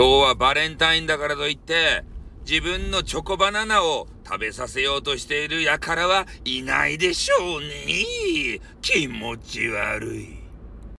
今日はバレンタインだからといって、自分のチョコバナナを食べさせようとしている輩はいないでしょうね。気持ち悪い。